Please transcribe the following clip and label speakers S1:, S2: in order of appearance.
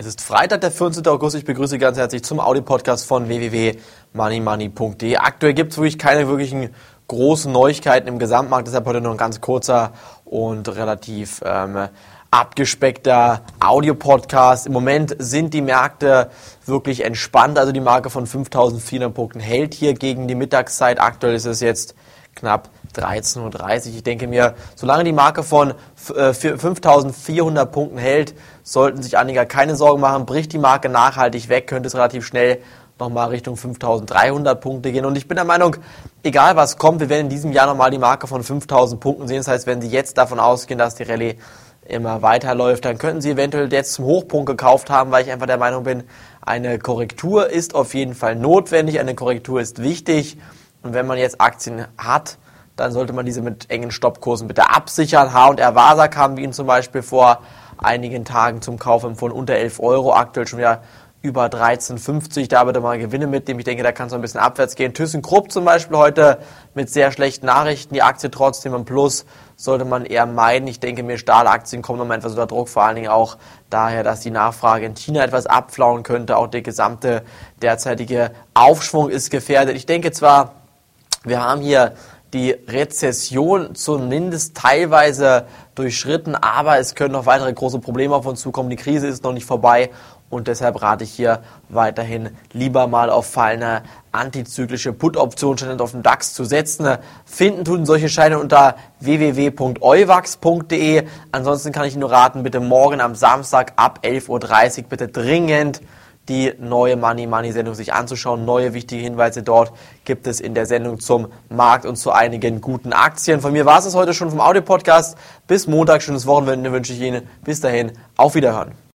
S1: Es ist Freitag, der 14. August. Ich begrüße ganz herzlich zum Audi-Podcast von www.moneymoney.de. Aktuell gibt es wirklich keine wirklichen großen Neuigkeiten im Gesamtmarkt. Deshalb heute nur ein ganz kurzer und relativ ähm, abgespeckter Audio-Podcast. Im Moment sind die Märkte wirklich entspannt. Also die Marke von 5400 Punkten hält hier gegen die Mittagszeit. Aktuell ist es jetzt knapp 13.30 Uhr. Ich denke mir, solange die Marke von 5.400 äh, Punkten hält, sollten sich Anleger keine Sorgen machen. Bricht die Marke nachhaltig weg, könnte es relativ schnell nochmal Richtung 5.300 Punkte gehen. Und ich bin der Meinung, egal was kommt, wir werden in diesem Jahr nochmal die Marke von 5.000 Punkten sehen. Das heißt, wenn Sie jetzt davon ausgehen, dass die Rallye immer weiterläuft, dann könnten Sie eventuell jetzt zum Hochpunkt gekauft haben, weil ich einfach der Meinung bin, eine Korrektur ist auf jeden Fall notwendig, eine Korrektur ist wichtig. Und wenn man jetzt Aktien hat, dann sollte man diese mit engen Stoppkursen bitte absichern. H und R Vasa kam wie Ihnen zum Beispiel vor einigen Tagen zum Kauf empfohlen unter 11 Euro, aktuell schon wieder über 13,50. Da bitte mal Gewinne mitnehmen. Ich denke, da kann es ein bisschen abwärts gehen. ThyssenKrupp zum Beispiel heute mit sehr schlechten Nachrichten. Die Aktie trotzdem im Plus sollte man eher meiden. Ich denke mir, Stahlaktien kommen nochmal etwas unter Druck, vor allen Dingen auch daher, dass die Nachfrage in China etwas abflauen könnte. Auch der gesamte derzeitige Aufschwung ist gefährdet. Ich denke zwar, wir haben hier die Rezession zumindest teilweise durchschritten, aber es können noch weitere große Probleme auf uns zukommen. Die Krise ist noch nicht vorbei und deshalb rate ich hier weiterhin lieber mal auf fallende antizyklische Put-Optionen auf den DAX zu setzen. Finden tun solche Scheine unter www.euwax.de. Ansonsten kann ich nur raten, bitte morgen am Samstag ab 11.30 Uhr bitte dringend die neue Money Money Sendung sich anzuschauen. Neue wichtige Hinweise dort gibt es in der Sendung zum Markt und zu einigen guten Aktien. Von mir war es heute schon vom Audio Podcast. Bis Montag, schönes Wochenende wünsche ich Ihnen. Bis dahin, auf Wiederhören.